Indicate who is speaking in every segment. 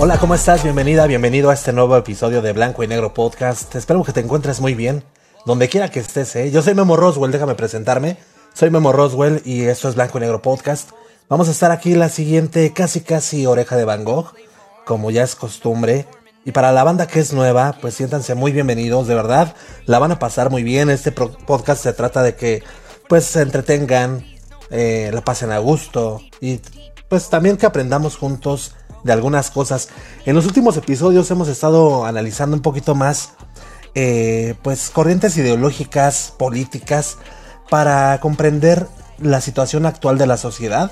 Speaker 1: Hola, ¿cómo estás? Bienvenida, bienvenido a este nuevo episodio de Blanco y Negro Podcast. Espero que te encuentres muy bien, donde quiera que estés. ¿eh? Yo soy Memo Roswell, déjame presentarme. Soy Memo Roswell y esto es Blanco y Negro Podcast. Vamos a estar aquí la siguiente casi casi oreja de Van Gogh, como ya es costumbre. Y para la banda que es nueva, pues siéntanse muy bienvenidos, de verdad. La van a pasar muy bien. Este podcast se trata de que pues se entretengan, eh, la pasen a gusto y pues también que aprendamos juntos de algunas cosas. En los últimos episodios hemos estado analizando un poquito más eh, pues corrientes ideológicas, políticas, para comprender la situación actual de la sociedad.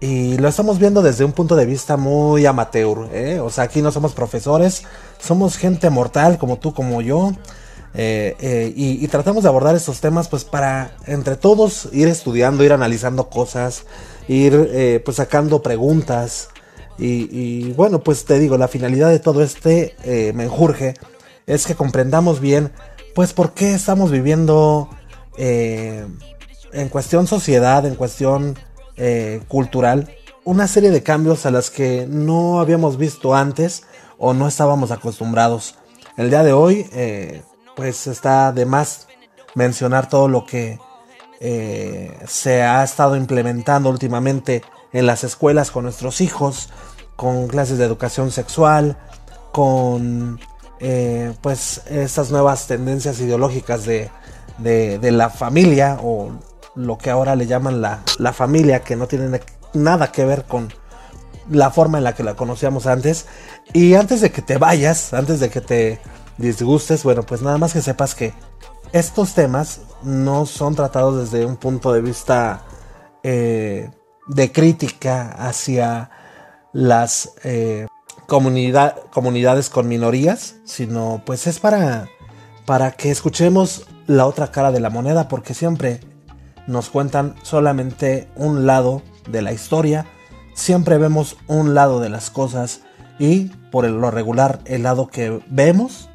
Speaker 1: Y lo estamos viendo desde un punto de vista muy amateur. ¿eh? O sea, aquí no somos profesores, somos gente mortal como tú, como yo. Eh, y, tratamos de abordar estos temas pues para entre todos ir estudiando, ir analizando cosas, ir pues sacando preguntas. Y, bueno, pues te digo, la finalidad de todo este menjurje es que comprendamos bien pues por qué estamos viviendo en cuestión sociedad, en cuestión eh, cultural, una serie de cambios a las que no habíamos visto antes o no estábamos acostumbrados. El día de hoy, eh, pues está de más mencionar todo lo que eh, se ha estado implementando últimamente en las escuelas con nuestros hijos, con clases de educación sexual, con pues estas nuevas tendencias ideológicas de, de la familia o lo que ahora le llaman la, la familia, que no tiene nada que ver con la forma en la que la conocíamos antes. Y antes de que te vayas, antes de que te disgustes, bueno, pues nada más que sepas que estos temas no son tratados desde un punto de vista eh, de crítica hacia las eh, comunidades con minorías, sino pues es para, para que escuchemos la otra cara de la moneda, porque siempre nos cuentan solamente un lado de la historia, siempre vemos un lado de las cosas y por lo regular el lado que vemos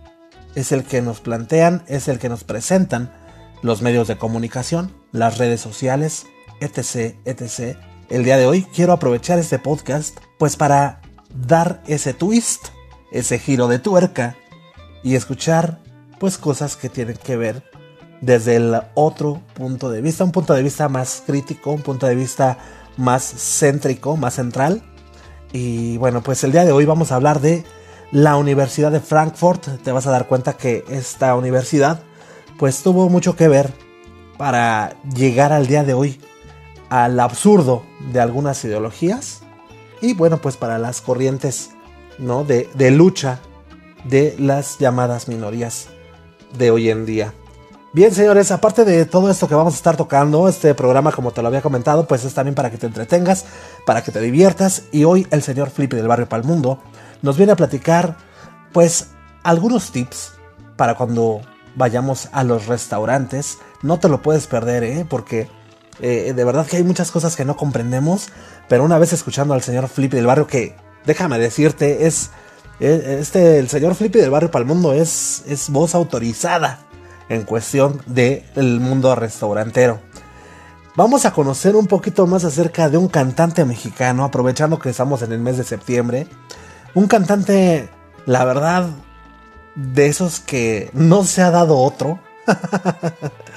Speaker 1: es el que nos plantean, es el que nos presentan los medios de comunicación, las redes sociales, etc, etc. El día de hoy quiero aprovechar este podcast pues para dar ese twist, ese giro de tuerca y escuchar pues cosas que tienen que ver desde el otro punto de vista, un punto de vista más crítico, un punto de vista más céntrico, más central. Y bueno, pues el día de hoy vamos a hablar de la Universidad de Frankfurt. Te vas a dar cuenta que esta universidad pues tuvo mucho que ver para llegar al día de hoy al absurdo de algunas ideologías y bueno pues para las corrientes ¿no? de, de lucha de las llamadas minorías de hoy en día. Bien, señores, aparte de todo esto que vamos a estar tocando, este programa, como te lo había comentado, pues es también para que te entretengas, para que te diviertas. Y hoy el señor Flippy del barrio Palmundo nos viene a platicar, pues, algunos tips para cuando vayamos a los restaurantes. No te lo puedes perder, ¿eh? Porque eh, de verdad que hay muchas cosas que no comprendemos. Pero una vez escuchando al señor Flippy del barrio, que déjame decirte, es. Eh, este, el señor Flippy del barrio Palmundo es, es voz autorizada en cuestión del mundo restaurantero. Vamos a conocer un poquito más acerca de un cantante mexicano, aprovechando que estamos en el mes de septiembre. Un cantante, la verdad, de esos que no se ha dado otro.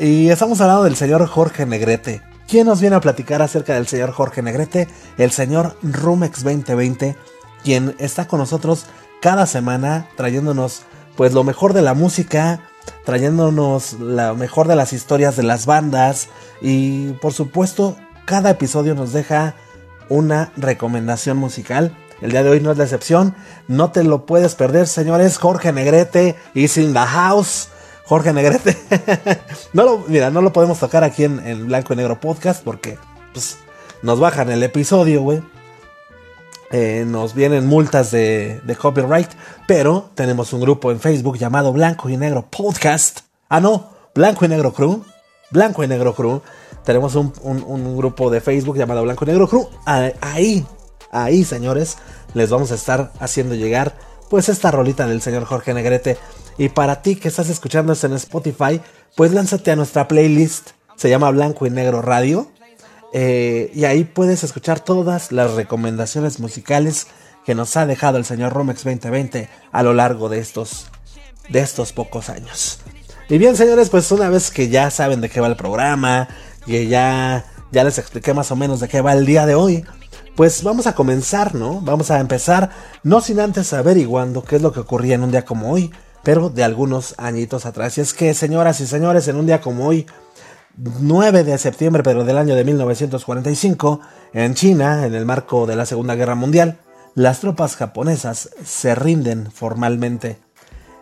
Speaker 1: y estamos hablando del señor Jorge Negrete. ¿Quién nos viene a platicar acerca del señor Jorge Negrete? El señor Rumex 2020, quien está con nosotros cada semana trayéndonos pues lo mejor de la música, trayéndonos la mejor de las historias de las bandas y por supuesto cada episodio nos deja una recomendación musical. El día de hoy no es la excepción, no te lo puedes perder señores, Jorge Negrete is in the house. Jorge Negrete. no lo, mira, no lo podemos tocar aquí en, Blanco y Negro Podcast porque pues, nos bajan el episodio, güey. Eh, nos vienen multas de, copyright, pero tenemos un grupo en Facebook llamado Blanco y Negro Podcast. Ah, no, Blanco y Negro Crew. Blanco y Negro Crew. Tenemos un, grupo de Facebook llamado Blanco y Negro Crew. Ahí, ahí, señores, les vamos a estar haciendo llegar pues esta rolita del señor Jorge Negrete. Y para ti que estás escuchando esto en Spotify, pues lánzate a nuestra playlist. Se llama Blanco y Negro Radio. Eh, y ahí puedes escuchar todas las recomendaciones musicales que nos ha dejado el señor Romex 2020 a lo largo de estos, de estos pocos años. Y bien, señores, pues una vez que ya saben de qué va el programa, y ya, ya les expliqué más o menos de qué va el día de hoy, pues vamos a comenzar, ¿no? Vamos a empezar, no sin antes averiguando qué es lo que ocurría en un día como hoy, pero de algunos añitos atrás. Y es que, señoras y señores, en un día como hoy, 9 de septiembre, pero del año de 1945, en China, en el marco de la Segunda Guerra Mundial, las tropas japonesas se rinden formalmente.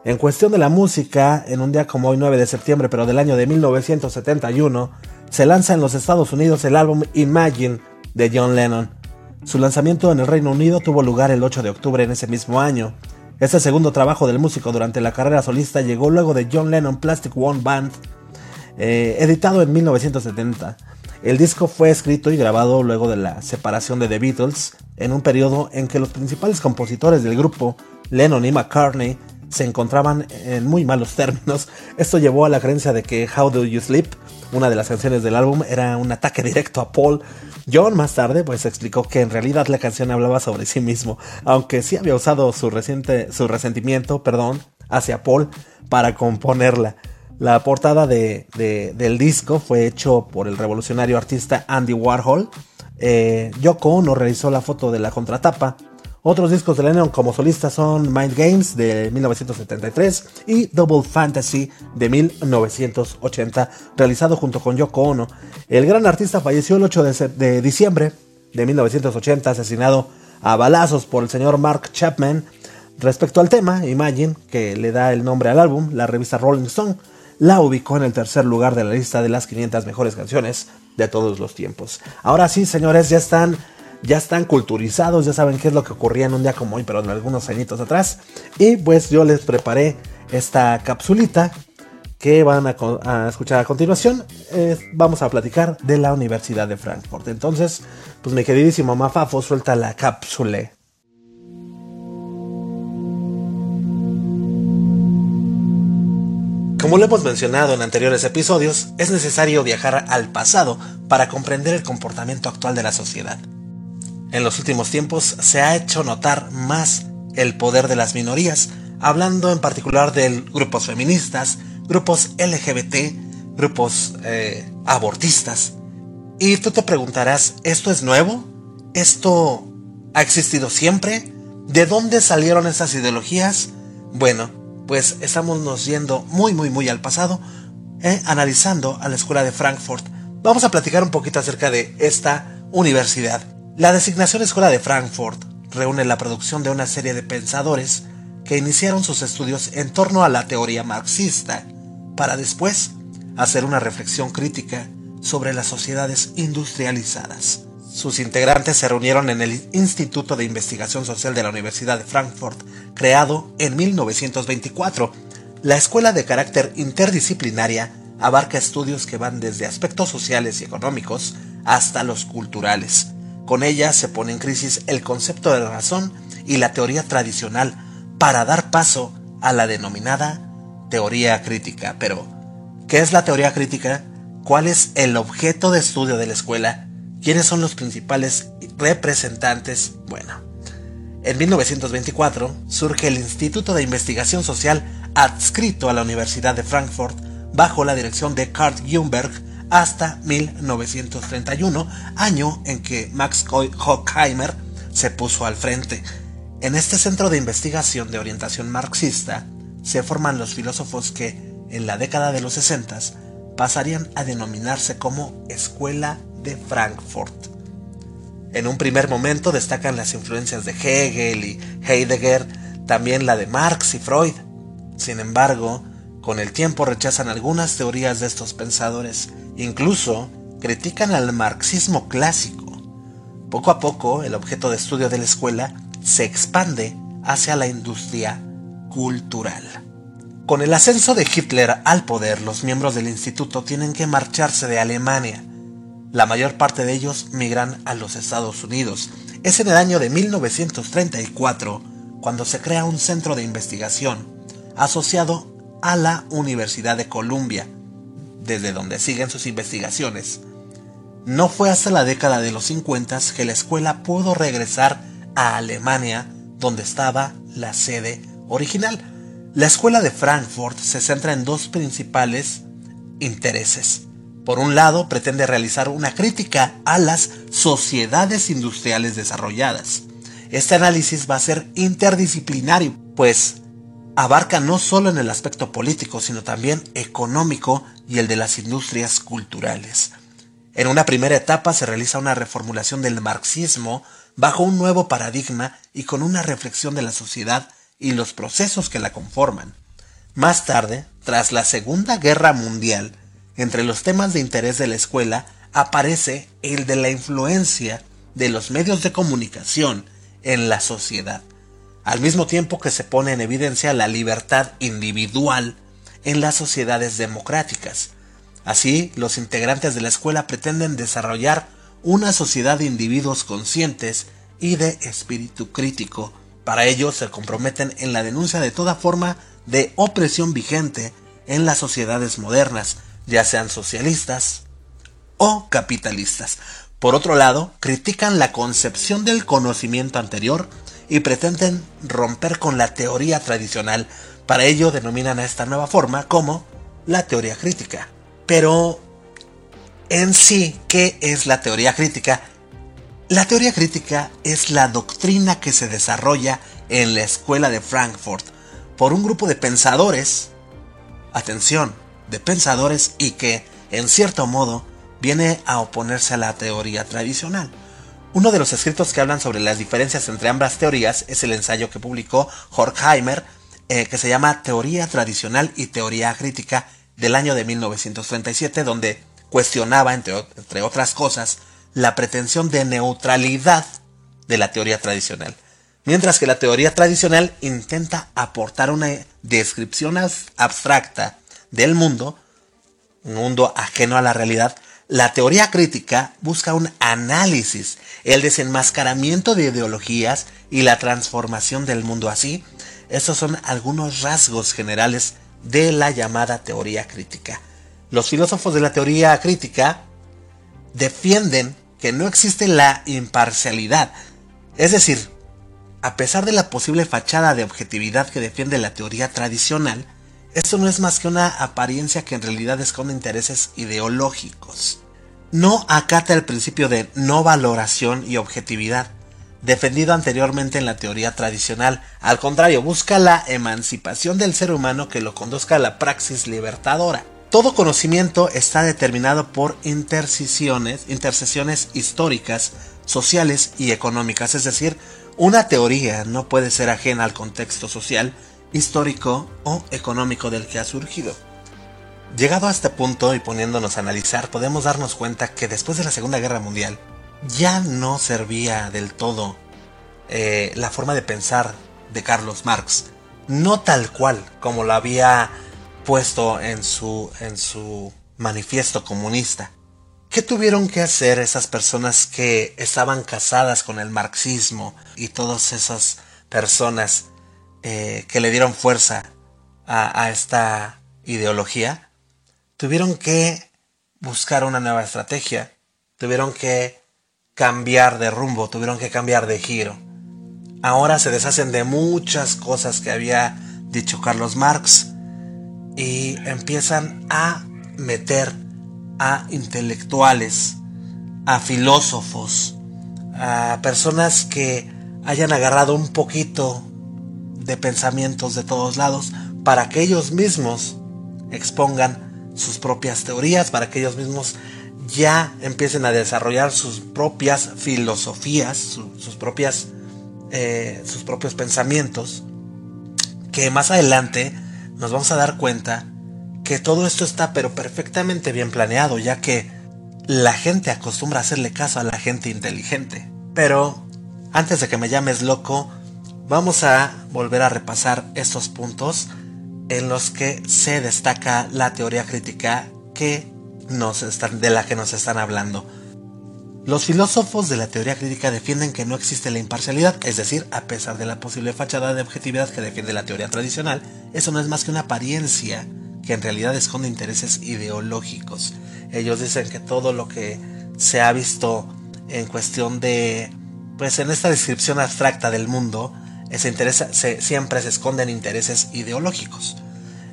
Speaker 1: En cuestión de la música, en un día como hoy 9 de septiembre, pero del año de 1971, se lanza en los Estados Unidos el álbum Imagine de John Lennon. Su lanzamiento en el Reino Unido tuvo lugar el 8 de octubre en ese mismo año. Este segundo trabajo del músico durante la carrera solista llegó luego de John Lennon Plastic One Band, eh, editado en 1970. El disco fue escrito y grabado luego de la separación de The Beatles, en un periodo en que los principales compositores del grupo, Lennon y McCartney, se encontraban en muy malos términos. Esto llevó a la creencia de que How Do You Sleep, una de las canciones del álbum, era un ataque directo a Paul. John más tarde pues explicó que en realidad la canción hablaba sobre sí mismo, aunque sí había usado su, reciente, su resentimiento perdón, hacia Paul para componerla. La portada de, del disco fue hecho por el revolucionario artista Andy Warhol. Eh, Yoko Ono realizó la foto de la contratapa. Otros discos de Lennon como solista son Mind Games de 1973 y Double Fantasy de 1980, realizado junto con Yoko Ono. El gran artista falleció el 8 de, de diciembre de 1980, asesinado a balazos por el señor Mark Chapman. Respecto al tema, Imagine, que le da el nombre al álbum, la revista Rolling Stone la ubicó en el tercer lugar de la lista de las 500 mejores canciones de todos los tiempos. Ahora sí, señores, ya están ya están culturizados, ya saben qué es lo que ocurría en un día como hoy, pero en algunos añitos atrás. Y pues yo les preparé esta capsulita que van a, escuchar a continuación. vamos a platicar de la Universidad de Frankfurt. Entonces, pues mi queridísimo Mafafo suelta la cápsula. Como lo hemos mencionado en anteriores episodios, es necesario viajar al pasado para comprender el comportamiento actual de la sociedad. En los últimos tiempos se ha hecho notar más el poder de las minorías, hablando en particular de grupos feministas, grupos LGBT, grupos eh, abortistas. Y tú te preguntarás, ¿esto es nuevo? ¿Esto ha existido siempre? ¿De dónde salieron esas ideologías? Bueno, pues estamos nos yendo muy muy muy al pasado, eh, analizando a la escuela de Frankfurt. Vamos a platicar un poquito acerca de esta universidad. La designación Escuela de Frankfurt reúne la producción de una serie de pensadores que iniciaron sus estudios en torno a la teoría marxista, para después hacer una reflexión crítica sobre las sociedades industrializadas. Sus integrantes se reunieron en el Instituto de Investigación Social de la Universidad de Frankfurt, creado en 1924. La escuela de carácter interdisciplinaria abarca estudios que van desde aspectos sociales y económicos hasta los culturales. Con ella se pone en crisis el concepto de razón y la teoría tradicional para dar paso a la denominada teoría crítica. Pero, ¿qué es la teoría crítica? ¿Cuál es el objeto de estudio de la escuela? ¿Quiénes son los principales representantes? Bueno, en 1924 surge el Instituto de Investigación Social adscrito a la Universidad de Frankfurt bajo la dirección de Kurt Jungberg hasta 1931, año en que Max Hockheimer se puso al frente. En este centro de investigación de orientación marxista se forman los filósofos que, en la década de los 60, pasarían a denominarse como Escuela de Frankfurt. En un primer momento destacan las influencias de Hegel y Heidegger, también la de Marx y Freud. Sin embargo, con el tiempo rechazan algunas teorías de estos pensadores, incluso critican al marxismo clásico. Poco a poco, el objeto de estudio de la escuela se expande hacia la industria cultural. Con el ascenso de Hitler al poder, los miembros del instituto tienen que marcharse de Alemania la mayor parte de ellos migran a los Estados Unidos. Es en el año de 1934 cuando se crea un centro de investigación asociado a la Universidad de Columbia, desde donde siguen sus investigaciones. No fue hasta la década de los 50 que la escuela pudo regresar a Alemania donde estaba la sede original. La escuela de Frankfurt se centra en dos principales intereses. Por un lado, pretende realizar una crítica a las sociedades industriales desarrolladas. Este análisis va a ser interdisciplinario, pues abarca no solo en el aspecto político, sino también económico y el de las industrias culturales. En una primera etapa se realiza una reformulación del marxismo bajo un nuevo paradigma y con una reflexión de la sociedad y los procesos que la conforman. Más tarde, tras la Segunda Guerra Mundial, entre los temas de interés de la escuela aparece el de la influencia de los medios de comunicación en la sociedad al mismo tiempo que se pone en evidencia la libertad individual en las sociedades democráticas. Así, los integrantes de la escuela pretenden desarrollar una sociedad de individuos conscientes y de espíritu crítico. Para ello se comprometen en la denuncia de toda forma de opresión vigente en las sociedades modernas, ya sean socialistas o capitalistas. Por otro lado, critican la concepción del conocimiento anterior y pretenden romper con la teoría tradicional. Para ello denominan a esta nueva forma como la teoría crítica. Pero en sí, ¿qué es la teoría crítica? La teoría crítica es la doctrina que se desarrolla en la escuela de Frankfurt por un grupo de pensadores, atención, de pensadores y que, en cierto modo, viene a oponerse a la teoría tradicional. Uno de los escritos que hablan sobre las diferencias entre ambas teorías es el ensayo que publicó Horkheimer, eh, que se llama Teoría Tradicional y Teoría Crítica del año de 1937, donde cuestionaba, entre, entre otras cosas, la pretensión de neutralidad de la teoría tradicional. Mientras que la teoría tradicional intenta aportar una descripción abstracta del mundo, un mundo ajeno a la realidad, la teoría crítica busca un análisis, el desenmascaramiento de ideologías y la transformación del mundo así. Estos son algunos rasgos generales de la llamada teoría crítica. Los filósofos de la teoría crítica defienden que no existe la imparcialidad, es decir, a pesar de la posible fachada de objetividad que defiende la teoría tradicional, esto no es más que una apariencia que en realidad esconde intereses ideológicos. No acata el principio de no valoración y objetividad, defendido anteriormente en la teoría tradicional. Al contrario, busca la emancipación del ser humano que lo conduzca a la praxis libertadora. Todo conocimiento está determinado por intercesiones, intercesiones históricas, sociales y económicas, es decir, una teoría no puede ser ajena al contexto social histórico o económico del que ha surgido. Llegado a este punto y poniéndonos a analizar, podemos darnos cuenta que después de la Segunda Guerra Mundial ya no servía del todo eh, la forma de pensar de Carlos Marx, no tal cual como lo había puesto en su, en su manifiesto comunista. ¿Qué tuvieron que hacer esas personas que estaban casadas con el marxismo y todas esas personas eh, que le dieron fuerza a, esta ideología, tuvieron que buscar una nueva estrategia, tuvieron que cambiar de rumbo, tuvieron que cambiar de giro. Ahora se deshacen de muchas cosas que había dicho Carlos Marx y empiezan a meter a intelectuales, a filósofos, a personas que hayan agarrado un poquito de pensamientos de todos lados para que ellos mismos expongan sus propias teorías, para que ellos mismos ya empiecen a desarrollar sus propias filosofías, sus propias, eh, sus propios pensamientos, que más adelante nos vamos a dar cuenta que todo esto está pero perfectamente bien planeado, ya que la gente acostumbra a hacerle caso a la gente inteligente. Pero antes de que me llames loco, Vamos a volver a repasar estos puntos en los que se destaca la teoría crítica que nos están, de la que nos están hablando. Los filósofos de la teoría crítica defienden que no existe la imparcialidad, es decir, a pesar de la posible fachada de objetividad que defiende la teoría tradicional, eso no es más que una apariencia que en realidad esconde intereses ideológicos. Ellos dicen que todo lo que se ha visto en cuestión de, pues en esta descripción abstracta del mundo, se interesa, se, siempre se esconden intereses ideológicos.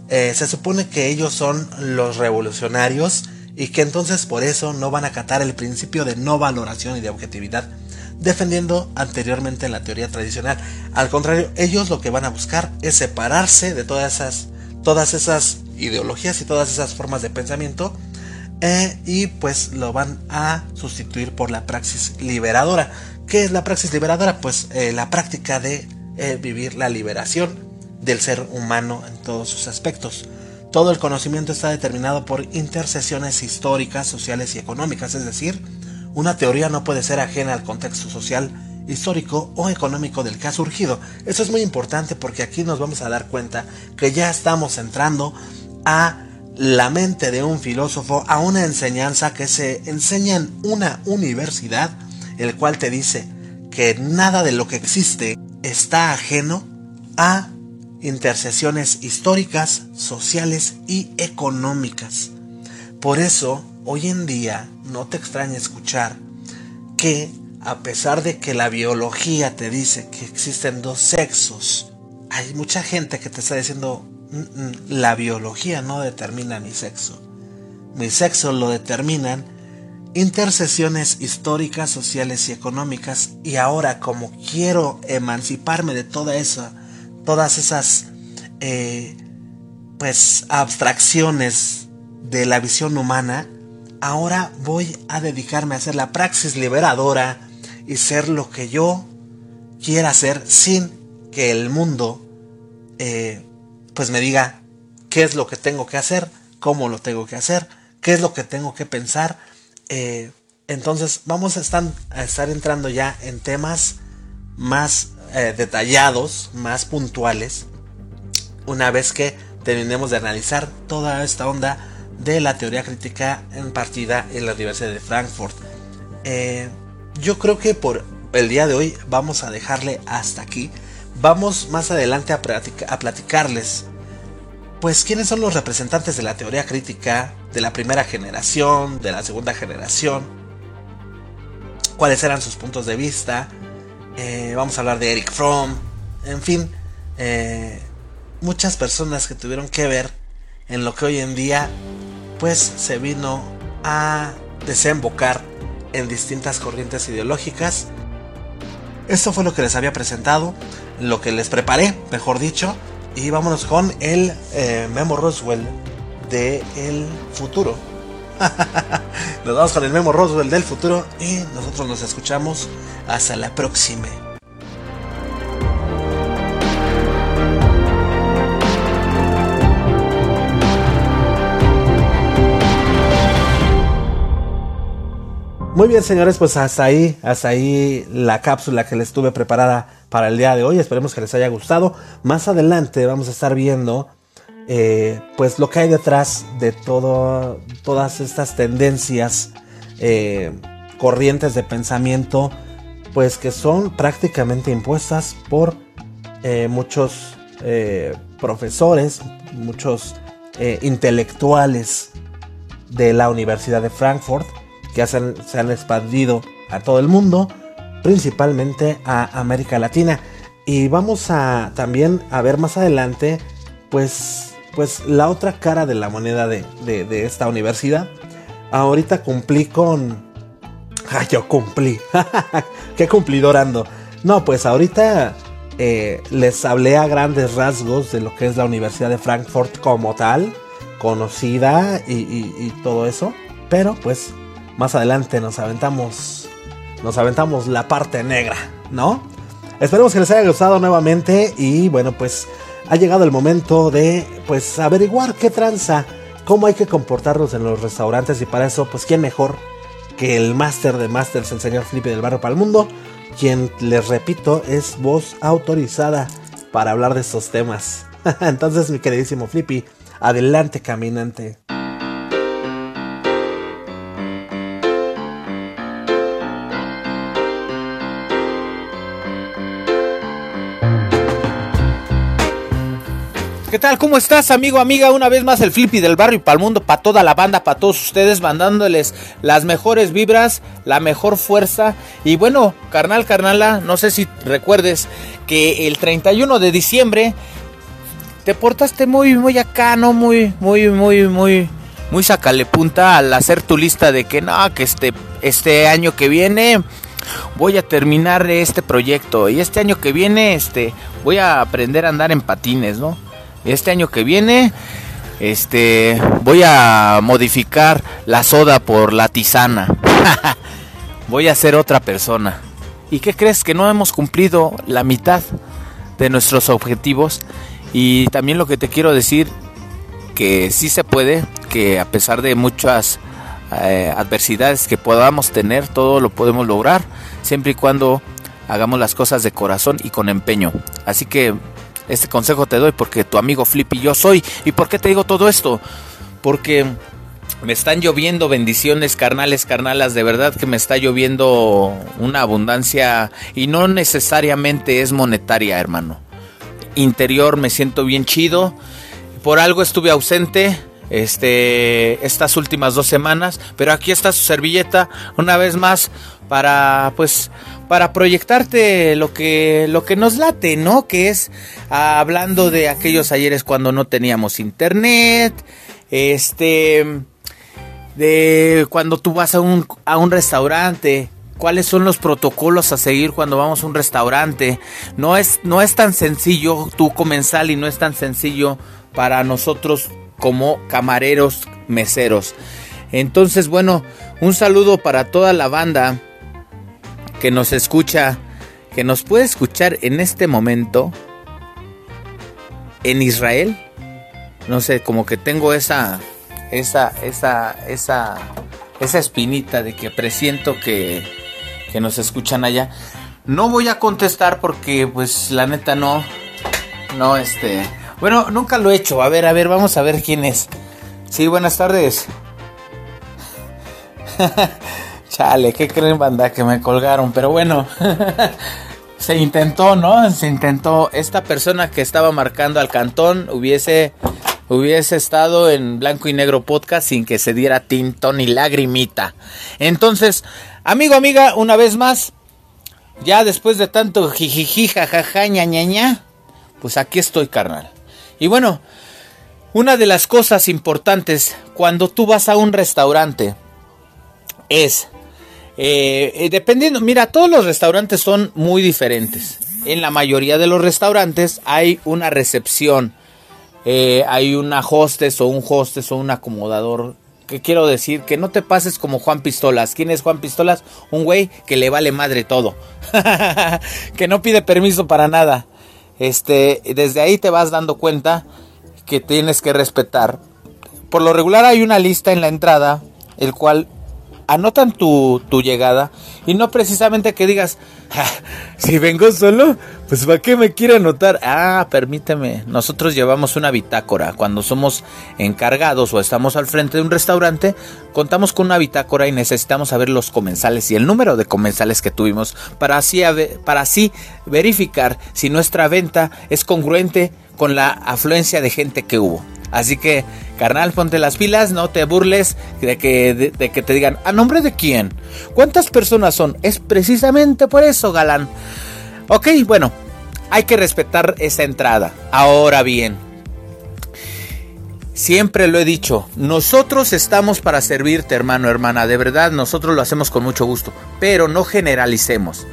Speaker 1: Eh, se supone que ellos son los revolucionarios y que entonces por eso no van a acatar el principio de no valoración y de objetividad, defendiendo anteriormente la teoría tradicional. Al contrario, ellos lo que van a buscar es separarse de todas esas, todas esas ideologías y todas esas formas de pensamiento eh, y pues lo van a sustituir por la praxis liberadora. ¿Qué es la praxis liberadora? Pues eh, la práctica de vivir la liberación del ser humano en todos sus aspectos. Todo el conocimiento está determinado por intercesiones históricas, sociales y económicas, es decir, una teoría no puede ser ajena al contexto social, histórico o económico del que ha surgido. Eso es muy importante porque aquí nos vamos a dar cuenta que ya estamos entrando a la mente de un filósofo, a una enseñanza que se enseña en una universidad, el cual te dice que nada de lo que existe está ajeno a intercesiones históricas, sociales y económicas. Por eso, hoy en día, no te extraña escuchar que, a pesar de que la biología te dice que existen dos sexos, hay mucha gente que te está diciendo, mm, mm, la biología no determina mi sexo. Mi sexo lo determinan intercesiones históricas, sociales y económicas. Y ahora, como quiero emanciparme de toda esa todas esas eh, pues abstracciones de la visión humana, ahora voy a dedicarme a hacer la praxis liberadora y ser lo que yo quiera hacer sin que el mundo eh, pues me diga qué es lo que tengo que hacer, cómo lo tengo que hacer, qué es lo que tengo que pensar. Eh, entonces vamos a estar, a estar entrando ya en temas más eh, detallados, más puntuales, una vez que terminemos de analizar toda esta onda de la teoría crítica en partida en la Universidad de Frankfurt. Eh, yo creo que por el día de hoy vamos a dejarle hasta aquí. Vamos más adelante a platicarles, pues, quiénes son los representantes de la teoría crítica de la primera generación, de la segunda generación, cuáles eran sus puntos de vista, eh, vamos a hablar de Eric Fromm, en fin, eh, muchas personas que tuvieron que ver en lo que hoy en día pues se vino a desembocar en distintas corrientes ideológicas. Esto fue lo que les había presentado, lo que les preparé, mejor dicho, y vámonos con el eh, Memo Roswell de el futuro. nos vamos con el Memo Roswell del futuro y nosotros nos escuchamos hasta la próxima. Muy bien, señores, pues hasta ahí, hasta ahí la cápsula que les tuve preparada para el día de hoy. Esperemos que les haya gustado. Más adelante vamos a estar viendo eh, pues lo que hay detrás de todas estas tendencias, eh, corrientes de pensamiento, pues que son prácticamente impuestas por eh, muchos profesores, muchos intelectuales de la Universidad de Frankfurt, que se han expandido a todo el mundo, principalmente a América Latina. Y vamos a también a ver más adelante, pues pues la otra cara de la moneda de, esta universidad. Ahorita cumplí con... Ay, yo cumplí. Qué cumplidor ando. No, pues ahorita eh, les hablé a grandes rasgos de lo que es la Universidad de Frankfurt como tal, conocida y, y todo eso. Pero pues más adelante nos aventamos, nos aventamos la parte negra, ¿no? Esperemos que les haya gustado nuevamente y bueno, pues ha llegado el momento de pues averiguar qué tranza, cómo hay que comportarnos en los restaurantes y para eso pues quién mejor que el máster de masters, el señor Flippy del Barrio para el Mundo, quien les repito es voz autorizada para hablar de estos temas. Entonces mi queridísimo Flippy, adelante caminante.
Speaker 2: ¿Qué tal? ¿Cómo estás, amigo, amiga? Una vez más el Flippy del barrio y para el mundo, para toda la banda, para todos ustedes, mandándoles las mejores vibras, la mejor fuerza. Y bueno, carnal, carnala, no sé si recuerdes que el 31 de diciembre te portaste muy, muy acá, ¿no? Muy, muy, muy, muy, muy sacale punta al hacer tu lista de que no, que este, este año que viene voy a terminar este proyecto y este año que viene, este, voy a aprender a andar en patines, ¿no? Este año que viene, este, voy a modificar la soda por la tisana. voy a ser otra persona. ¿Y qué crees que no hemos cumplido la mitad de nuestros objetivos? Y también lo que te quiero decir que sí se puede, que a pesar de muchas eh, adversidades que podamos tener, todo lo podemos lograr, siempre y cuando hagamos las cosas de corazón y con empeño. Así que este consejo te doy porque tu amigo Flippy yo soy. ¿Y por qué te digo todo esto? Porque me están lloviendo bendiciones carnales, carnalas, de verdad que me está lloviendo una abundancia y no necesariamente es monetaria, hermano. Interior me siento bien chido. Por algo estuve ausente este estas últimas dos semanas, pero aquí está su servilleta una vez más para pues para proyectarte lo que lo que nos late, ¿no? Que es ah, hablando de aquellos ayeres cuando no teníamos internet, este de cuando tú vas a un a un restaurante, cuáles son los protocolos a seguir cuando vamos a un restaurante. No es no es tan sencillo tú comensal y no es tan sencillo para nosotros como camareros meseros. Entonces, bueno, un saludo para toda la banda que nos escucha, que nos puede escuchar en este momento en Israel. No sé, como que tengo esa, esa, esa, esa, esa espinita de que presiento que, que nos escuchan allá. No voy a contestar porque, pues, la neta no, no, este, bueno, nunca lo he hecho. A ver, a ver, vamos a ver quién es. Sí, buenas tardes. Chale, ¿qué creen, banda? Que me colgaron, pero bueno. se intentó, ¿no? Se intentó. Esta persona que estaba marcando al cantón hubiese, hubiese estado en blanco y negro podcast sin que se diera tinto ni lagrimita. Entonces, amigo, amiga, una vez más, ya después de tanto jijiji, jajaja, ña, ña, ña, pues aquí estoy, carnal. Y bueno, una de las cosas importantes cuando tú vas a un restaurante es eh, eh, dependiendo, mira, todos los restaurantes son muy diferentes. En la mayoría de los restaurantes hay una recepción, eh, hay una hostess o un hostess o un acomodador. Que quiero decir que no te pases como Juan Pistolas. ¿Quién es Juan Pistolas? Un güey que le vale madre todo. que no pide permiso para nada. Este, desde ahí te vas dando cuenta que tienes que respetar. Por lo regular hay una lista en la entrada, el cual anotan tu, tu llegada y no precisamente que digas, si vengo solo, pues ¿para qué me quiere anotar? Ah, permíteme, nosotros llevamos una bitácora. Cuando somos encargados o estamos al frente de un restaurante, contamos con una bitácora y necesitamos saber los comensales y el número de comensales que tuvimos para así, para así verificar si nuestra venta es congruente con la afluencia de gente que hubo. Así que, carnal, ponte las pilas, no te burles de que, de, que te digan, ¿a nombre de quién? ¿Cuántas personas son? Es precisamente por eso, galán. Ok, bueno, hay que respetar esa entrada. Ahora bien, Siempre lo he dicho, nosotros estamos para servirte, hermano, hermana, de verdad, nosotros lo hacemos con mucho gusto, pero no generalicemos.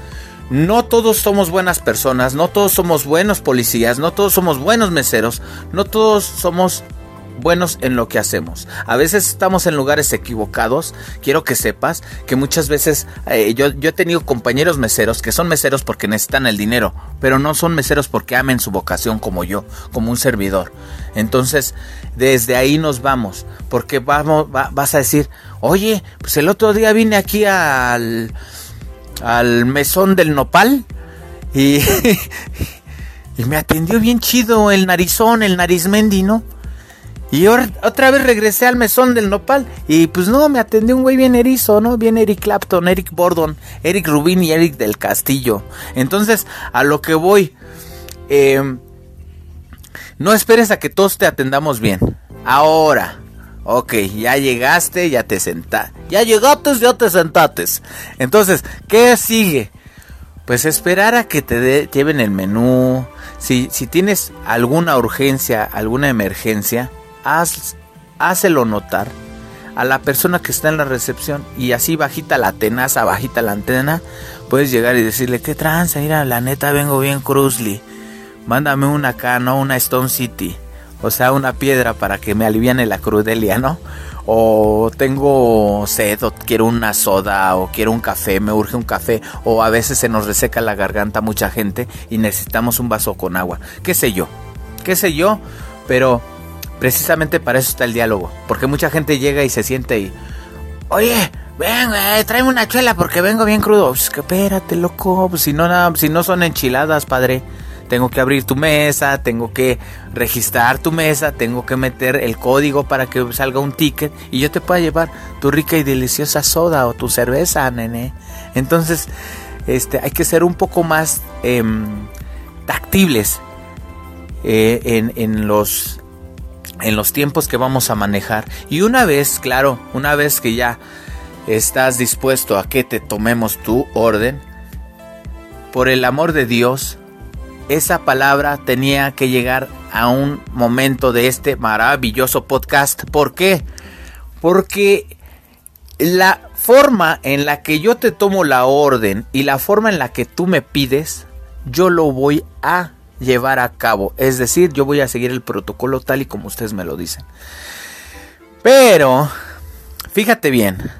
Speaker 2: No todos somos buenas personas, no todos somos buenos policías, no todos somos buenos meseros, no todos somos buenos en lo que hacemos. A veces estamos en lugares equivocados. Quiero que sepas que muchas veces eh, yo, yo he tenido compañeros meseros que son meseros porque necesitan el dinero, pero no son meseros porque amen su vocación como yo, como un servidor. Entonces, desde ahí nos vamos, porque vamos, vas a decir, oye, pues el otro día vine aquí al, al mesón del nopal y, y me atendió bien chido el narizón, el narizmendi, ¿no? Y otra vez regresé al mesón del nopal. Y pues no, me atendió un güey bien erizo, ¿no? Bien Eric Clapton, Eric Bordon, Eric Rubin y Eric del Castillo. Entonces, a lo que voy. Em, No esperes a que todos te atendamos bien. Ahora. Ok, ya llegaste, ya te sentaste. Ya llegaste, ya te sentaste. Entonces, ¿qué sigue? Pues esperar a que te lleven el menú. Si, si tienes alguna urgencia, alguna emergencia, haz, hácelo notar a la persona que está en la recepción y así bajita la tenaza, bajita la antena, puedes llegar y decirle, ¿qué tranza? Mira, la neta vengo bien cruzly. Mándame una acá, ¿no? Una Stone City. O sea, una piedra para que me aliviane la crudelia, ¿no? O tengo sed, o quiero una soda, o quiero un café, me urge un café, o a veces se nos reseca la garganta mucha gente y necesitamos un vaso con agua. ¿Qué sé yo? ¿Qué sé yo? Pero precisamente para eso está el diálogo. Porque mucha gente llega y se siente y... Oye, ven, güey, tráeme una chela porque vengo bien crudo. Pues que espérate, loco. Pues si no, nada, si no son enchiladas, padre tengo que abrir tu mesa, tengo que registrar tu mesa, tengo que meter el código para que salga un ticket y yo te pueda llevar tu rica y deliciosa soda o tu cerveza, nene. Entonces, este, hay que ser un poco más em, tactibles eh, en, en, los en los tiempos que vamos a manejar. Y una vez, claro, una vez que ya estás dispuesto a que te tomemos tu orden, por el amor de Dios, esa palabra tenía que llegar a un momento de este maravilloso podcast. ¿Por qué? Porque la forma en la que yo te tomo la orden y la forma en la que tú me pides, yo lo voy a llevar a cabo. Es decir, yo voy a seguir el protocolo tal y como ustedes me lo dicen. Pero, fíjate bien,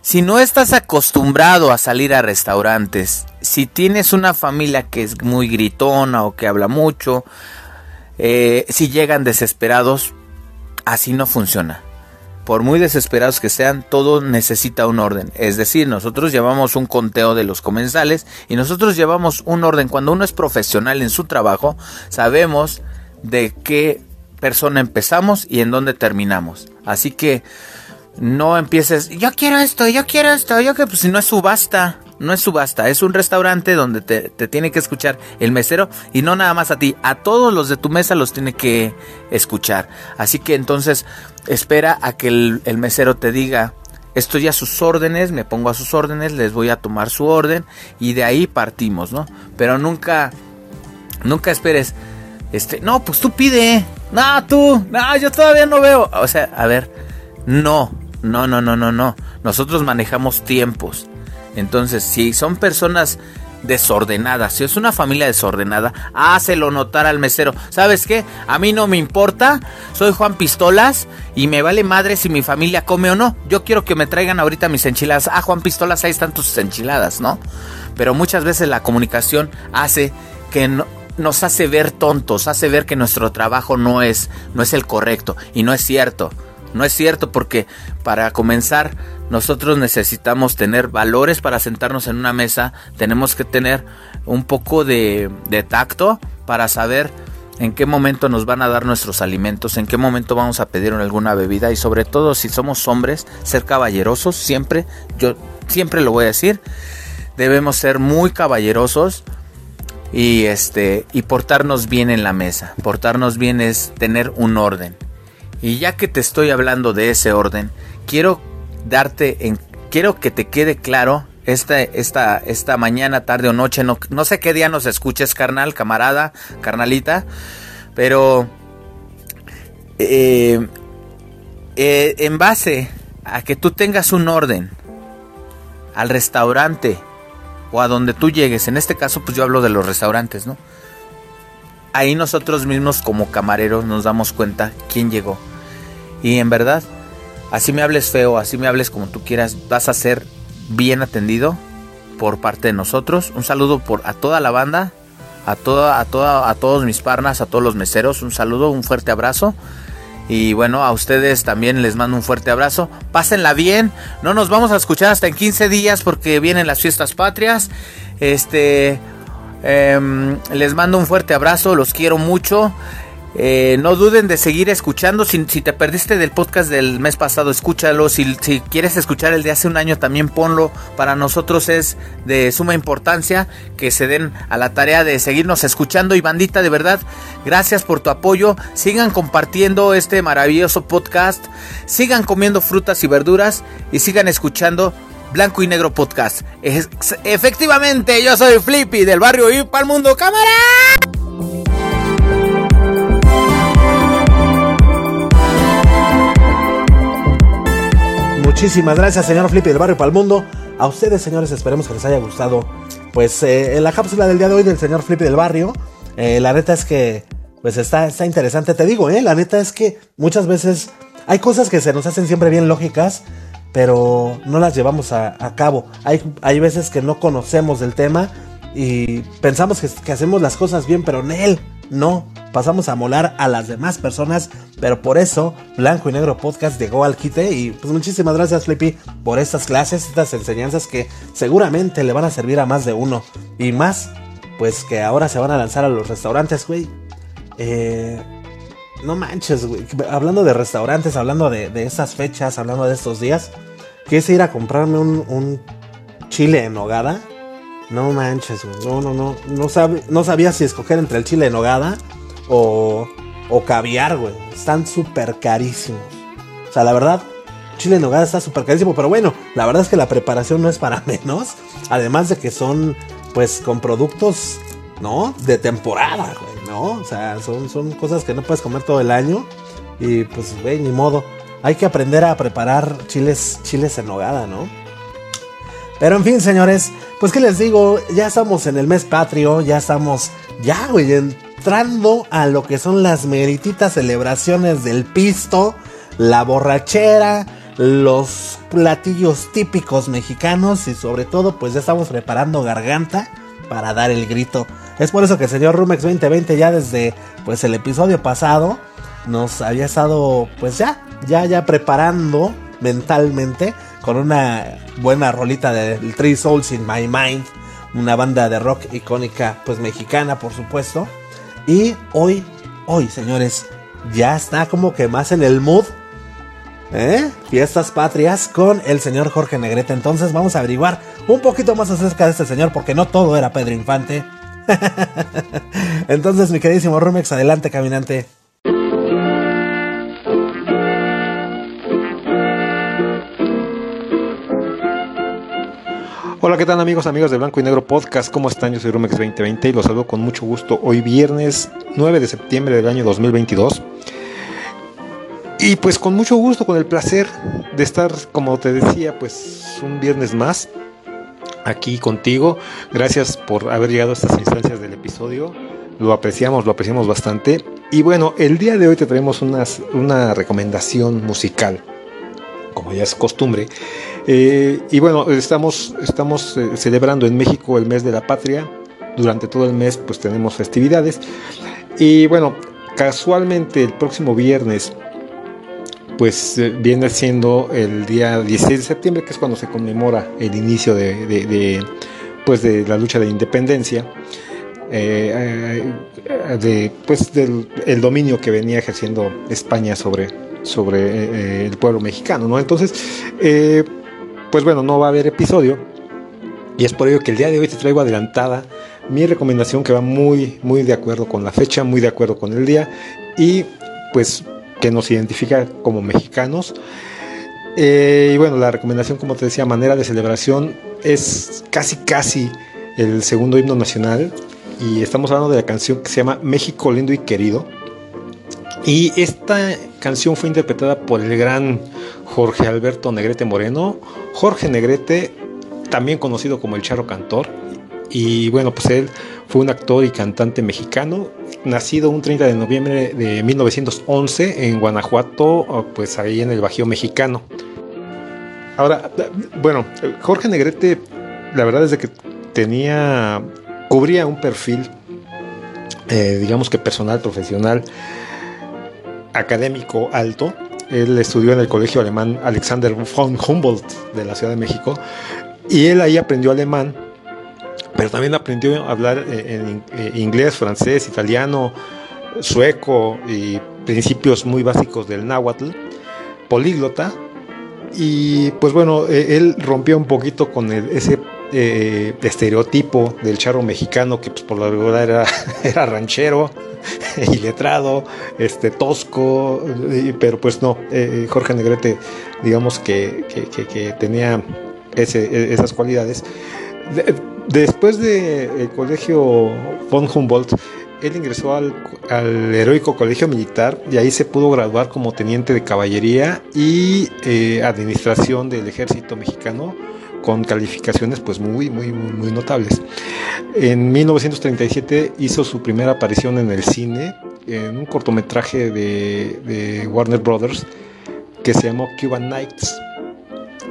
Speaker 2: si no estás acostumbrado a salir a restaurantes, si tienes una familia que es muy gritona o que habla mucho, eh, si llegan desesperados, así no funciona. Por muy desesperados que sean, todo necesita un orden. Es decir, nosotros llevamos un conteo de los comensales y nosotros llevamos un orden. Cuando uno es profesional en su trabajo, sabemos de qué persona empezamos y en dónde terminamos. Así que no empieces, yo quiero esto, yo quiero esto, yo que pues si no es subasta, no es subasta, es un restaurante donde te, tiene que escuchar el mesero y no nada más a ti, a todos los de tu mesa los tiene que escuchar. Así que entonces espera a que el, el mesero te diga, estoy a sus órdenes, me pongo a sus órdenes, les voy a tomar su orden y de ahí partimos, ¿no? Pero nunca, nunca esperes, este, no, pues tú pide, no, tú, no, yo todavía no veo, o sea, a ver, no, no, no, no, no, no. Nosotros manejamos tiempos. Entonces, si son personas desordenadas, si es una familia desordenada, hácelo notar al mesero. ¿Sabes qué? A mí no me importa, soy Juan Pistolas y me vale madre si mi familia come o no. Yo quiero que me traigan ahorita mis enchiladas. Ah, Juan Pistolas, ahí están tus enchiladas, ¿no? Pero muchas veces la comunicación hace que nos hace ver tontos, hace ver que nuestro trabajo no es, no es el correcto y no es cierto. No es cierto porque para comenzar nosotros necesitamos tener valores para sentarnos en una mesa, tenemos que tener un poco de, tacto para saber en qué momento nos van a dar nuestros alimentos, en qué momento vamos a pedir alguna bebida y sobre todo si somos hombres, ser caballerosos, siempre, yo siempre lo voy a decir, debemos ser muy caballerosos y este y portarnos bien en la mesa. Portarnos bien es tener un orden. Y ya que te estoy hablando de ese orden, quiero darte en, quiero que te quede claro esta, esta, esta mañana, tarde o noche, no, no sé qué día nos escuches, carnal, camarada, carnalita, pero eh, eh, en base a que tú tengas un orden al restaurante o a donde tú llegues, en este caso pues yo hablo de los restaurantes, ¿no? ahí nosotros mismos como camareros nos damos cuenta quién llegó. Y en verdad, así me hables feo, así me hables como tú quieras, vas a ser bien atendido por parte de nosotros. Un saludo por a toda la banda, a toda, a toda, a todos mis parnas, a todos los meseros, un saludo, un fuerte abrazo. Y bueno, a ustedes también les mando un fuerte abrazo. Pásenla bien. No nos vamos a escuchar hasta en 15 días porque vienen las fiestas patrias. Este, Em, les mando un fuerte abrazo, los quiero mucho. Eh, no duden de seguir escuchando. Si, te perdiste del podcast del mes pasado, escúchalo. Si, si, quieres escuchar el de hace un año, también ponlo. Para nosotros es de suma importancia que se den a la tarea de seguirnos escuchando. Y bandita, de verdad, gracias por tu apoyo. Sigan compartiendo este maravilloso podcast. Sigan comiendo frutas y verduras. Y sigan escuchando Blanco y Negro Podcast. efectivamente, yo soy Flippy del barrio y para el mundo, cámara.
Speaker 1: Muchísimas gracias, señor Flippy del barrio para el mundo. A ustedes, señores, esperemos que les haya gustado. Pues eh, la cápsula del día de hoy del señor Flippy del barrio. Eh, la neta es que, pues está, está interesante. Te digo, eh, la neta es que muchas veces hay cosas que se nos hacen siempre bien lógicas pero no las llevamos a, cabo. Hay, hay, veces que no conocemos del tema y pensamos que, hacemos las cosas bien, pero en él no. Pasamos a molar a las demás personas, pero por eso Blanco y Negro Podcast llegó al quite y pues muchísimas gracias Flippy por estas clases, estas enseñanzas que seguramente le van a servir a más de uno y más, pues que ahora se van a lanzar a los restaurantes, güey. Eh, no manches, güey. Hablando de restaurantes, hablando de, de esas fechas, hablando de estos días, quise ir a comprarme un, chile en nogada. No manches, No, no, no. No, no sabía si escoger entre el chile en nogada o, o caviar, güey. Están súper carísimos. O sea, la verdad, chile en nogada está súper carísimo. Pero bueno, la verdad es que la preparación no es para menos. Además de que son, pues, con productos, ¿no? De temporada, güey, ¿no? O sea, son, son cosas que no puedes comer todo el año. Y pues, güey, ni modo. Hay que aprender a preparar chiles, chiles en nogada, ¿no? Pero en fin, señores, pues qué les digo, ya estamos en el mes patrio, ya estamos, ya, güey, entrando a lo que son las merititas celebraciones del pisto, la borrachera, los platillos típicos mexicanos y sobre todo, pues ya estamos preparando garganta para dar el grito. Es por eso que el señor Rumex 2020 ya desde pues el episodio pasado nos había estado pues ya, ya, ya preparando mentalmente con una buena rolita del Three Souls in My Mind, una banda de rock icónica pues mexicana por supuesto. Y hoy, hoy señores, ya está como que más en el mood. ¿Eh? Fiestas patrias con el señor Jorge Negrete. Entonces vamos a averiguar un poquito más acerca de este señor porque no todo era Pedro Infante. Entonces mi queridísimo Rumex, adelante caminante.
Speaker 3: Hola, ¿qué tal amigos, amigos de Blanco y Negro Podcast? ¿Cómo están? Yo soy Rumex 2020 y los saludo con mucho gusto hoy viernes 9 de septiembre del año 2022. Y pues con mucho gusto, con el placer de estar, como te decía, pues un viernes más aquí contigo. Gracias por haber llegado a estas instancias del episodio. Lo apreciamos, lo apreciamos bastante. Y bueno, el día de hoy te traemos una recomendación musical, como ya es costumbre. Eh, y bueno, estamos, estamos eh, celebrando en México el mes de la patria. Durante todo el mes pues tenemos festividades. Y bueno, casualmente el próximo viernes pues eh, viene siendo el día 16 de septiembre, que es cuando se conmemora el inicio de, pues de la lucha de independencia. de, pues del el dominio que venía ejerciendo España sobre, sobre el pueblo mexicano, ¿no? Entonces, pues bueno, no va a haber episodio. Y es por ello que el día de hoy te traigo adelantada mi recomendación que va muy, muy de acuerdo con la fecha, muy de acuerdo con el día y pues que nos identifica como mexicanos. Eh, y bueno, la recomendación, como te decía, manera de celebración es casi, casi el segundo himno nacional. Y estamos hablando de la canción que se llama México lindo y querido. Y esta canción fue interpretada por el gran Jorge Alberto Negrete Moreno. Jorge Negrete, también conocido como el Charro Cantor. Y bueno, pues él fue un actor y cantante mexicano, nacido un 30 de noviembre de 1911 en Guanajuato, pues ahí en el Bajío mexicano. Ahora, bueno, Jorge Negrete, la verdad es que tenía, cubría un perfil, eh, digamos que personal, profesional, académico alto. Él estudió en el colegio alemán Alexander von Humboldt de la Ciudad de México y él ahí aprendió alemán, pero también aprendió a hablar eh, en, eh, inglés, francés, italiano, sueco y principios muy básicos del náhuatl, políglota, y pues bueno, eh, él rompió un poquito con ese eh, estereotipo del charro mexicano que pues por la verdad era, era ranchero y letrado, este, tosco, pero pues no, eh, Jorge Negrete digamos que, que, tenía ese, esas cualidades. después del colegio von Humboldt, él ingresó al, heroico colegio militar y ahí se pudo graduar como teniente de caballería y eh, administración del ejército mexicano con calificaciones pues muy, muy, muy, notables. En 1937 hizo su primera aparición en el cine en un cortometraje de, Warner Brothers que se llamó Cuban Nights.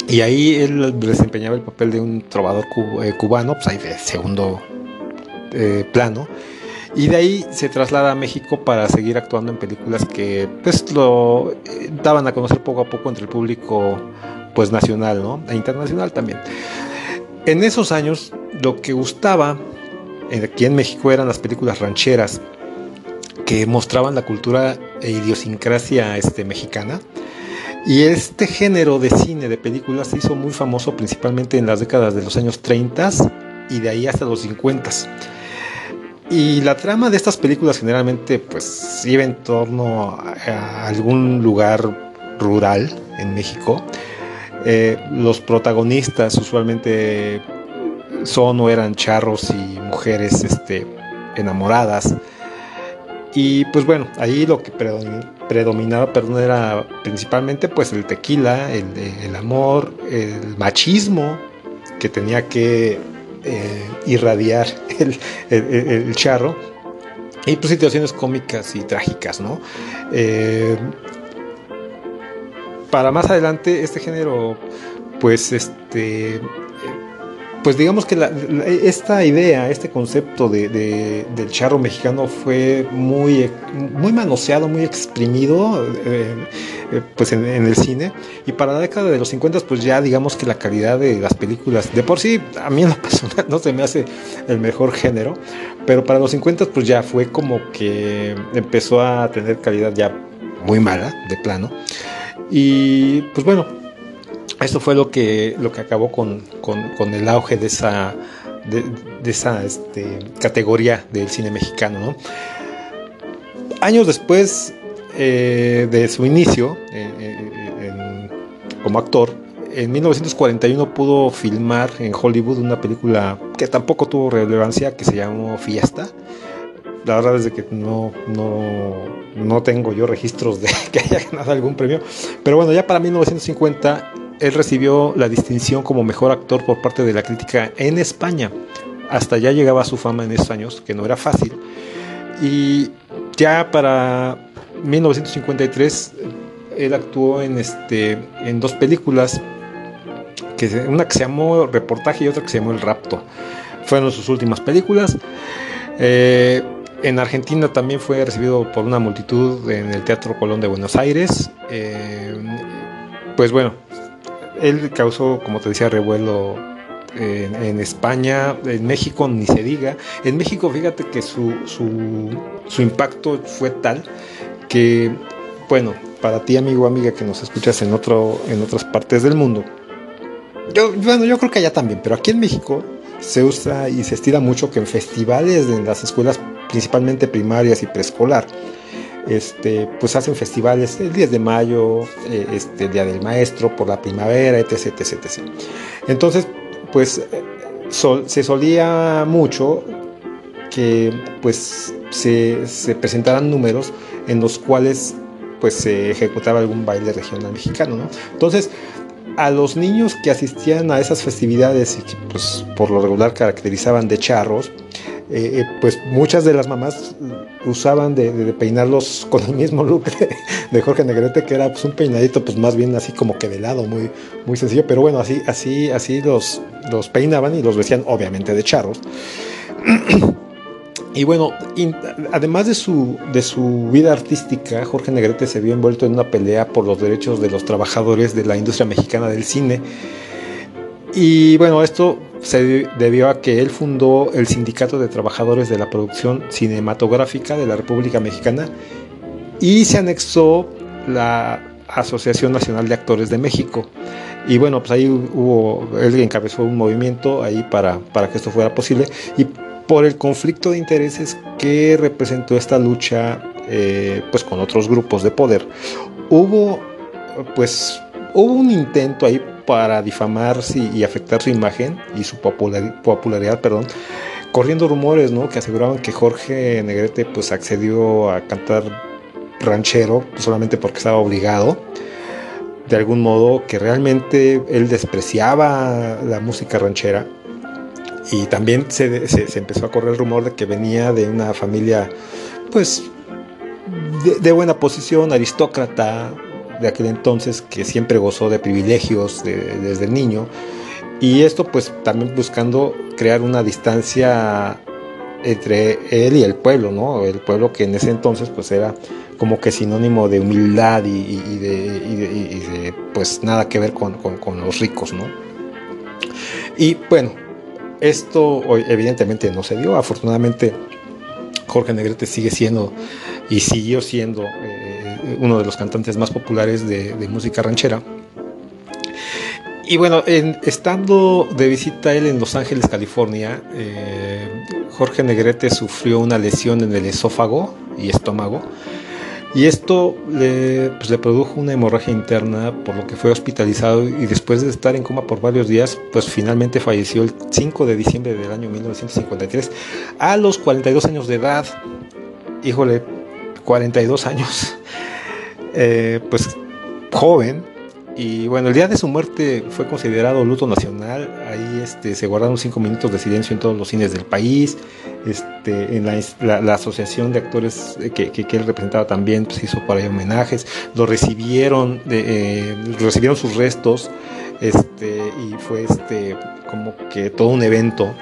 Speaker 3: Y ahí él desempeñaba el papel de un trovador eh, cubano, pues ahí de segundo eh, plano y de ahí se traslada a México para seguir actuando en películas que pues lo eh, daban a conocer poco a poco entre el público pues nacional ¿no? e internacional también. En esos años lo que gustaba aquí en México eran las películas rancheras que mostraban la cultura e idiosincrasia este, mexicana. Y este género de cine, de películas, se hizo muy famoso principalmente en las décadas de los años 30 y de ahí hasta los 50. Y la trama de estas películas generalmente pues iba en torno a, algún lugar rural en México. Eh, los protagonistas usualmente son o eran charros y mujeres este, enamoradas. Y pues bueno, ahí lo que predominaba perdón, era principalmente pues el tequila, el, amor, el machismo que tenía que eh, irradiar el, charro. Y pues situaciones cómicas y trágicas, ¿no? Eh, para más adelante, este género, pues este pues digamos que esta idea, este concepto de, del charro mexicano fue muy, muy manoseado, muy exprimido eh, pues en, el cine. Y para la década de los 50 pues ya digamos que la calidad de las películas, de por sí a mí en lo personal no se me hace el mejor género, pero para los 50 pues ya fue como que empezó a tener calidad ya muy mala, de plano. Y pues bueno, esto fue lo que, lo que acabó con, el auge de esa, de, esa este, categoría del cine mexicano. Años después eh, de su inicio eh, eh, como actor, en 1941 pudo filmar en Hollywood una película que tampoco tuvo relevancia, que se llamó Fiesta. La verdad es que no, no, no tengo yo registros de que haya ganado algún premio. Pero bueno, ya para 1950 él recibió la distinción como mejor actor por parte de la crítica en España. Hasta ya llegaba su fama en esos años, que no era fácil. Y ya para 1953 él actuó en, este, en dos películas, que, una que se llamó Reportaje y otra que se llamó El Rapto. Fueron sus últimas películas. Eh, en Argentina también fue recibido por una multitud en el Teatro Colón de Buenos Aires. Eh, pues bueno, él causó, como te decía, revuelo en, España, en México ni se diga. En México, fíjate que su, su, impacto fue tal que, bueno, para ti, amigo o amiga que nos escuchas en, otro, en otras partes del mundo, yo, bueno, yo creo que allá también, pero aquí en México se usa y se estira mucho que en festivales de las escuelas, principalmente primarias y preescolar, este, pues hacen festivales el 10 de mayo, eh, este, el Día del Maestro, por la primavera, etc. etc, Entonces, pues se solía mucho que pues se, presentaran números en los cuales pues se ejecutaba algún baile regional mexicano, ¿no? Entonces, a los niños que asistían a esas festividades y que pues por lo regular caracterizaban de charros, eh, eh, pues muchas de las mamás usaban de, peinarlos con el mismo look de, Jorge Negrete, que era pues, un peinadito pues más bien así como que de lado, muy, muy sencillo, pero bueno, así, así, así los, los peinaban y los vestían obviamente de charros. Y bueno, además de su, de su vida artística, Jorge Negrete se vio envuelto en una pelea por los derechos de los trabajadores de la industria mexicana del cine. Y bueno, esto se debió a que él fundó el Sindicato de Trabajadores de la Producción Cinematográfica de la República Mexicana y se anexó la Asociación Nacional de Actores de México. Y bueno, pues ahí hubo, él encabezó un movimiento ahí para, para que esto fuera posible y por el conflicto de intereses que representó esta lucha eh, pues con otros grupos de poder. Hubo pues hubo un intento ahí para difamar y afectar su imagen y su popularidad, perdón, corriendo rumores, ¿no? Que aseguraban que Jorge Negrete pues accedió a cantar ranchero solamente porque estaba obligado. De algún modo que realmente él despreciaba la música ranchera. Y también se, se, empezó a correr el rumor de que venía de una familia, pues, de, buena posición, aristócrata, de aquel entonces que siempre gozó de privilegios desde niño y esto pues también buscando crear una distancia entre él y el pueblo, ¿no? El pueblo que en ese entonces pues era como que sinónimo de humildad y, de, pues nada que ver con, los ricos, ¿no? Y bueno, esto evidentemente no se dio, afortunadamente Jorge Negrete sigue siendo y siguió siendo eh, uno de los cantantes más populares de, música ranchera. Y bueno, estando de visita él en Los Ángeles, California, eh, Jorge Negrete sufrió una lesión en el esófago y estómago. Y esto le, pues, le, produjo una hemorragia interna, por lo que fue hospitalizado y después de estar en coma por varios días, pues finalmente falleció el 5 de diciembre del año 1953 a los 42 años de edad. Híjole, 42 años. Eh, pues joven. Y bueno, el día de su muerte fue considerado luto nacional. Ahí este, se guardaron cinco minutos de silencio en todos los cines del país. Este, en la, asociación de actores que, que, él representaba también pues, hizo por ahí homenajes. Lo recibieron, eh, recibieron sus restos. Este, y fue este, como que todo un evento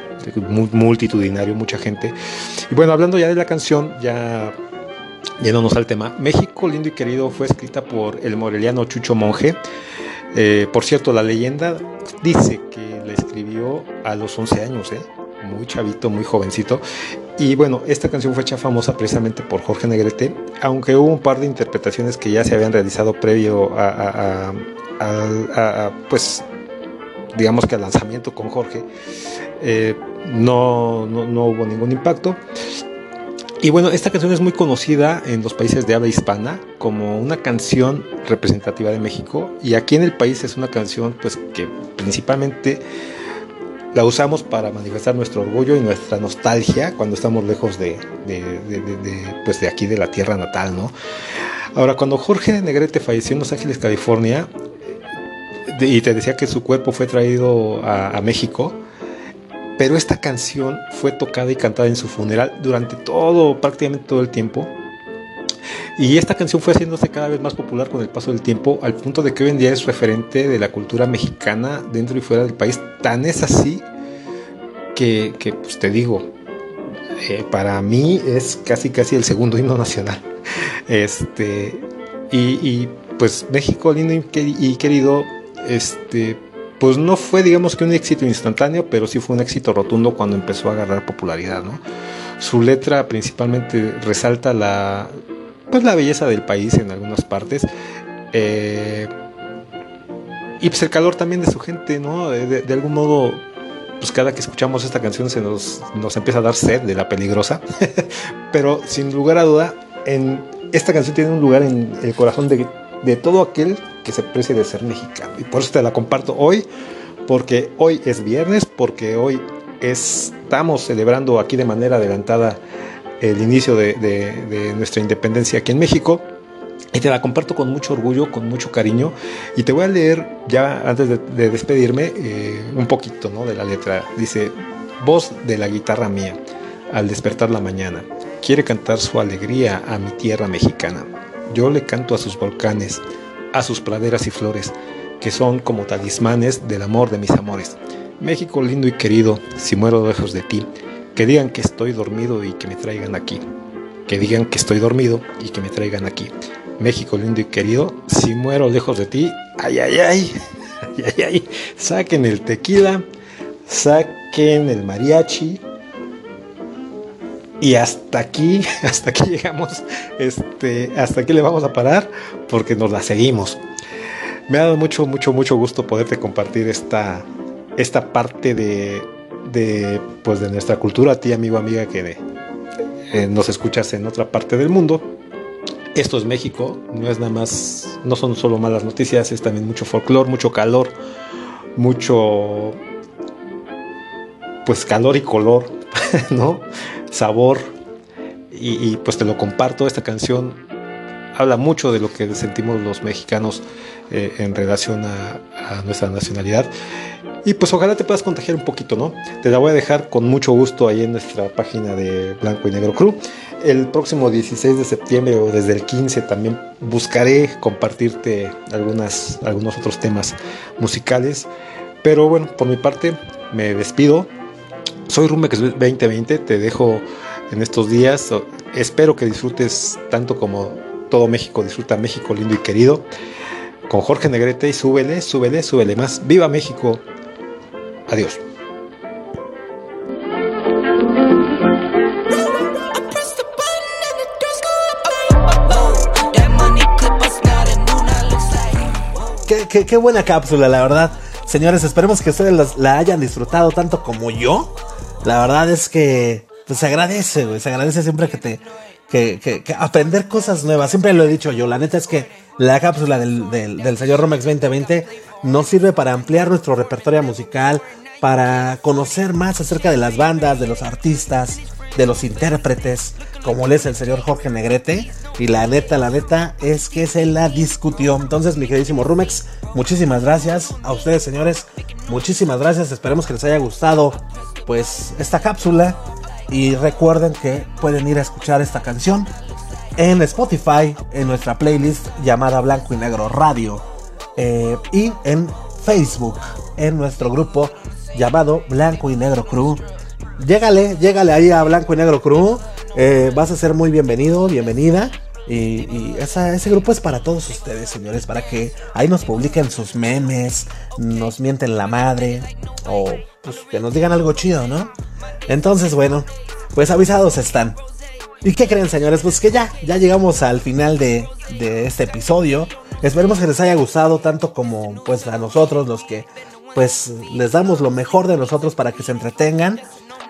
Speaker 3: multitudinario, mucha gente. Y bueno, hablando ya de la canción, ya Yéndonos al tema, México lindo y querido fue escrita por el moreliano Chucho Monje. Eh, por cierto, la leyenda dice que la escribió a los 11 años, ¿eh? muy chavito, muy jovencito. Y bueno, esta canción fue hecha famosa precisamente por Jorge Negrete, aunque hubo un par de interpretaciones que ya se habían realizado previo a, pues, digamos que al lanzamiento con Jorge. Eh, no, no, no, hubo ningún impacto. Y bueno, esta canción es muy conocida en los países de habla hispana como una canción representativa de México y aquí en el país es una canción pues que principalmente la usamos para manifestar nuestro orgullo y nuestra nostalgia cuando estamos lejos de, pues de aquí de la tierra natal, ¿no? Ahora, cuando Jorge Negrete falleció en Los Ángeles, California, y te decía que su cuerpo fue traído a México, pero esta canción fue tocada y cantada en su funeral durante todo, prácticamente todo el tiempo. Y esta canción fue haciéndose cada vez más popular con el paso del tiempo, al punto de que hoy en día es referente de la cultura mexicana dentro y fuera del país. Tan es así que, pues te digo, eh, para mí es casi casi el segundo himno nacional. Este, y pues México lindo y querido, este, pues no fue digamos que un éxito instantáneo, pero sí fue un éxito rotundo cuando empezó a agarrar popularidad, ¿no? Su letra principalmente resalta la, pues la belleza del país en algunas partes. Eh, y pues el calor también de su gente, ¿no? De, algún modo, pues cada que escuchamos esta canción se nos, nos empieza a dar sed de la peligrosa. Pero sin lugar a duda, esta canción tiene un lugar en el corazón de, de todo aquel que se precie de ser mexicano. Y por eso te la comparto hoy, porque hoy es viernes, porque hoy estamos celebrando aquí de manera adelantada el inicio de, nuestra independencia aquí en México. Y te la comparto con mucho orgullo, con mucho cariño. Y te voy a leer ya antes de, despedirme eh, un poquito ¿no? de la letra. Dice, voz de la guitarra mía, al despertar la mañana, quiere cantar su alegría a mi tierra mexicana. Yo le canto a sus volcanes, a sus praderas y flores, que son como talismanes del amor de mis amores. México lindo y querido, si muero lejos de ti, que digan que estoy dormido y que me traigan aquí. Que digan que estoy dormido y que me traigan aquí. México lindo y querido, si muero lejos de ti, ay, ay, ay, ay, ay, ay, saquen el tequila, saquen el mariachi. Y hasta aquí, hasta aquí llegamos, este, hasta aquí le vamos a parar porque nos la seguimos. Me ha dado mucho, mucho, mucho gusto poderte compartir esta, esta parte de, de, pues de nuestra cultura, a ti amigo, amiga que eh, nos escuchas en otra parte del mundo. Esto es México, no es nada más, no son solo malas noticias, es también mucho folclore, mucho calor, mucho, pues calor y color, ¿no? Sabor. Y, pues te lo comparto, esta canción habla mucho de lo que sentimos los mexicanos eh, en relación a, a, nuestra nacionalidad. Y pues ojalá te puedas contagiar un poquito, ¿no? Te la voy a dejar con mucho gusto ahí en nuestra página de Blanco y Negro Crew. El próximo 16 de septiembre o desde el 15 también buscaré compartirte algunas, algunos otros temas musicales. Pero bueno, por mi parte me despido. Soy Rumex 2020, te dejo en estos días. Espero que disfrutes tanto como todo México disfruta México lindo y querido. Con Jorge Negrete y súbele, súbele, súbele más. ¡Viva México! Adiós.
Speaker 1: Qué, qué, buena cápsula, la verdad. Señores, esperemos que ustedes la hayan disfrutado tanto como yo. La verdad es que pues, se agradece, güey. Se agradece siempre que te. Que, que, aprender cosas nuevas. Siempre lo he dicho yo. La neta es que la cápsula del, del, del señor Romex 2020 nos sirve para ampliar nuestro repertorio musical, para conocer más acerca de las bandas, de los artistas, de los intérpretes, como le es el señor Jorge Negrete. Y la neta, la neta es que se la discutió. Entonces, mi queridísimo Rumex, muchísimas gracias. A ustedes, señores, muchísimas gracias. Esperemos que les haya gustado, pues, esta cápsula. Y recuerden que pueden ir a escuchar esta canción en Spotify, en nuestra playlist llamada Blanco y Negro Radio. Eh, y en Facebook, en nuestro grupo llamado Blanco y Negro Crew. Llégale, llégale ahí a Blanco y Negro Crew. Eh, vas a ser muy bienvenido, bienvenida. Y, ese grupo es para todos ustedes, señores, para que ahí nos publiquen sus memes, nos mienten la madre, o pues, que nos digan algo chido, ¿no? Entonces, bueno, pues avisados están. ¿Y qué creen, señores? Pues que ya, ya llegamos al final de, de este episodio. Esperemos que les haya gustado tanto como pues a nosotros, los que pues les damos lo mejor de nosotros para que se entretengan.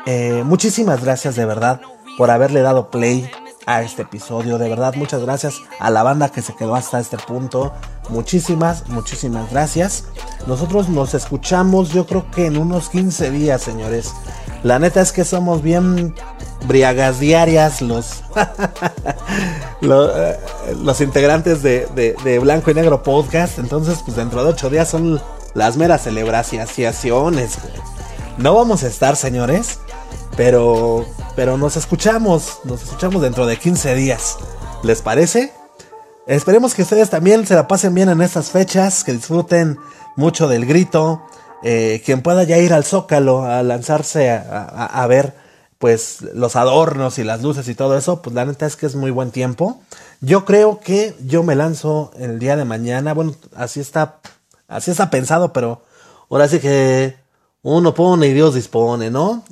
Speaker 1: Eh, muchísimas gracias de verdad por haberle dado play a este episodio. De verdad, muchas gracias a la banda que se quedó hasta este punto. Muchísimas, muchísimas gracias. Nosotros nos escuchamos yo creo que en unos 15 días, señores. La neta es que somos bien briagas diarias los, eh, los, integrantes de, de, Blanco y Negro Podcast. Entonces, pues dentro de 8 días son las meras celebraciones. No vamos a estar, señores, pero, pero nos escuchamos, nos escuchamos dentro de 15 días. ¿Les parece? Esperemos que ustedes también se la pasen bien en estas fechas, que disfruten mucho del grito. Eh, quien pueda ya ir al zócalo a lanzarse a, a, ver pues los adornos y las luces y todo eso, pues la neta es que es muy buen tiempo. Yo creo que yo me lanzo el día de mañana, bueno, así está Así está pensado, pero ahora sí que uno pone y Dios dispone, ¿no?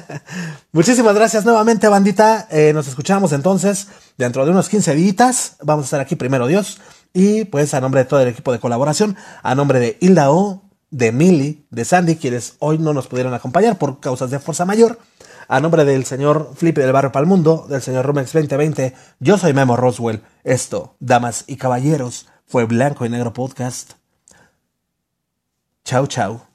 Speaker 1: Muchísimas gracias nuevamente, bandita. Eh, nos escuchamos entonces dentro de unos 15 días. Vamos a estar aquí primero, Dios. Y pues a nombre de todo el equipo de colaboración, a nombre de Hilda O, de Milly, de Sandy, quienes hoy no nos pudieron acompañar por causas de fuerza mayor. A nombre del señor Flippy del Barrio Palmundo, del señor Romex 2020, yo soy Memo Roswell. Esto, damas y caballeros, fue Blanco y Negro Podcast. Chao, chao.